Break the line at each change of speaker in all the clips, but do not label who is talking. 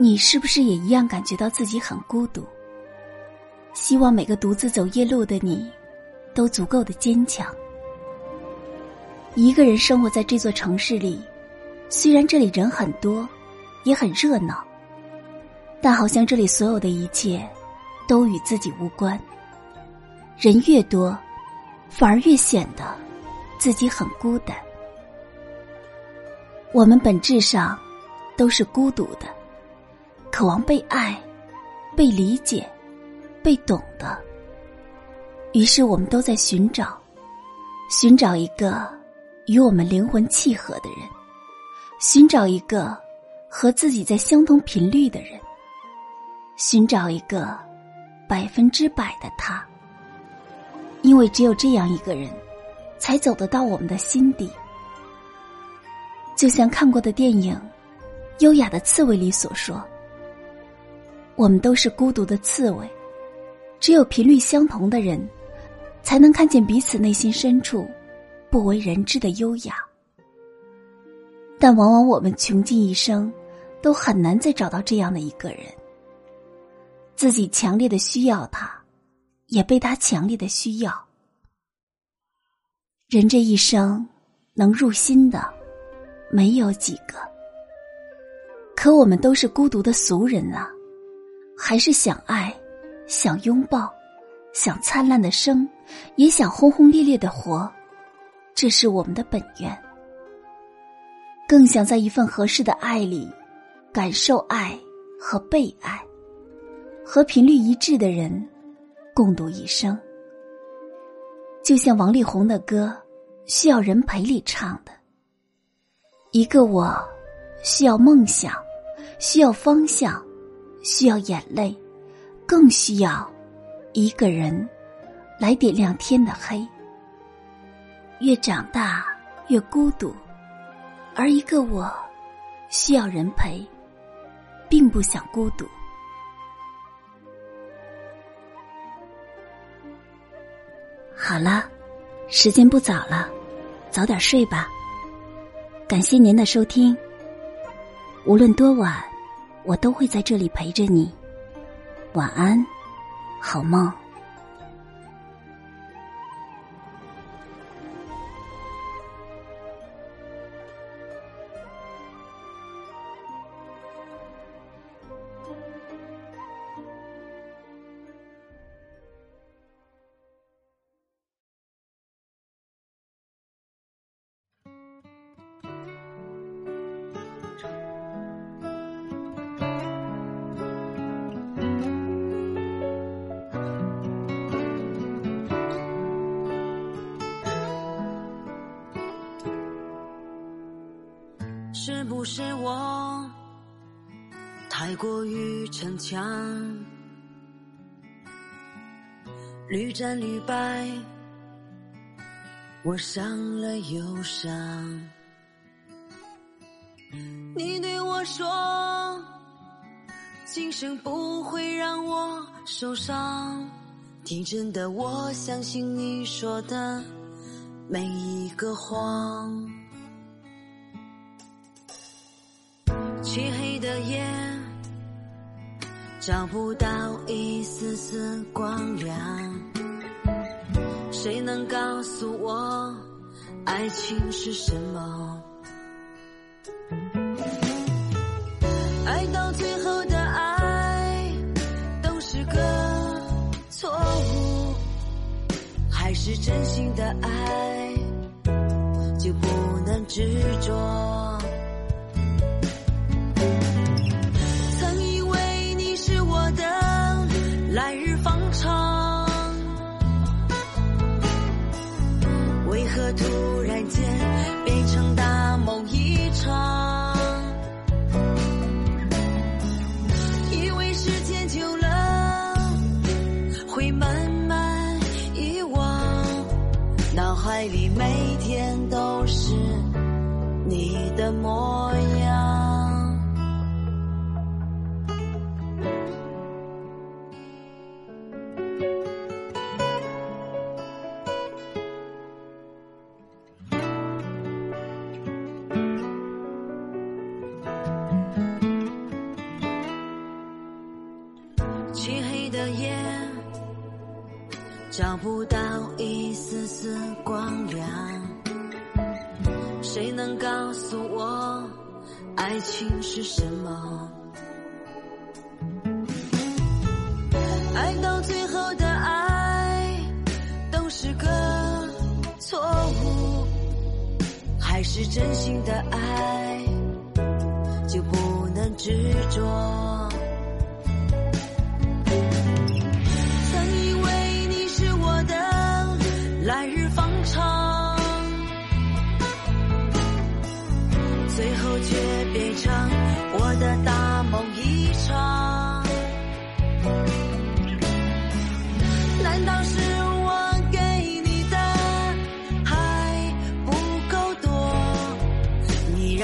你是不是也一样感觉到自己很孤独？希望每个独自走夜路的你，都足够的坚强。一个人生活在这座城市里，虽然这里人很多，也很热闹，但好像这里所有的一切，都与自己无关。人越多，反而越显得自己很孤单。我们本质上都是孤独的。渴望被爱、被理解、被懂的，于是我们都在寻找，寻找一个与我们灵魂契合的人，寻找一个和自己在相同频率的人，寻找一个百分之百的他。因为只有这样一个人，才走得到我们的心底。就像看过的电影《优雅的刺猬》里所说。我们都是孤独的刺猬，只有频率相同的人，才能看见彼此内心深处不为人知的优雅。但往往我们穷尽一生，都很难再找到这样的一个人。自己强烈的需要他，也被他强烈的需要。人这一生能入心的没有几个，可我们都是孤独的俗人啊。还是想爱，想拥抱，想灿烂的生，也想轰轰烈烈的活，这是我们的本愿。更想在一份合适的爱里，感受爱和被爱，和频率一致的人共度一生。就像王力宏的歌《需要人陪》里唱的：“一个我，需要梦想，需要方向。”需要眼泪，更需要一个人来点亮天的黑。越长大越孤独，而一个我需要人陪，并不想孤独。好了，时间不早了，早点睡吧。感谢您的收听，无论多晚。我都会在这里陪着你，晚安，好梦。
是不是我太过于逞强，屡战屡败，我伤了又伤。你对我说，今生不会让我受伤，天真的我相信你说的每一个谎。漆黑的夜，找不到一丝丝光亮。谁能告诉我，爱情是什么？爱到最后的爱，都是个错误。还是真心的爱，就不能执着？突然间变成大梦一场以为时间久了会慢慢遗忘脑海里每天都是你的模样。找不到一丝丝光亮，谁能告诉我爱情是什么？爱到最后的爱都是个错误，还是真心的爱就不能执着？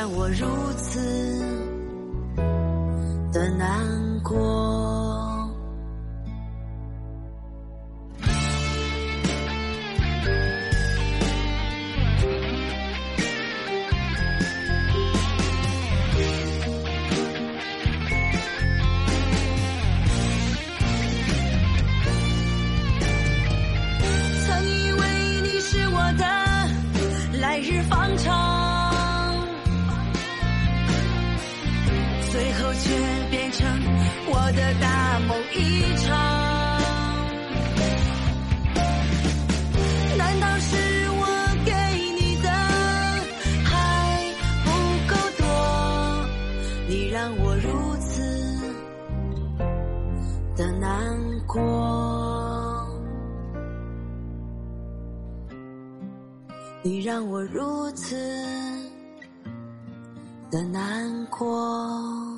让我如此的难过。曾以为你是我的来日方长。最后却变成我的大梦一场。难道是我给你的还不够多？你让我如此的难过。你让我如此的难过。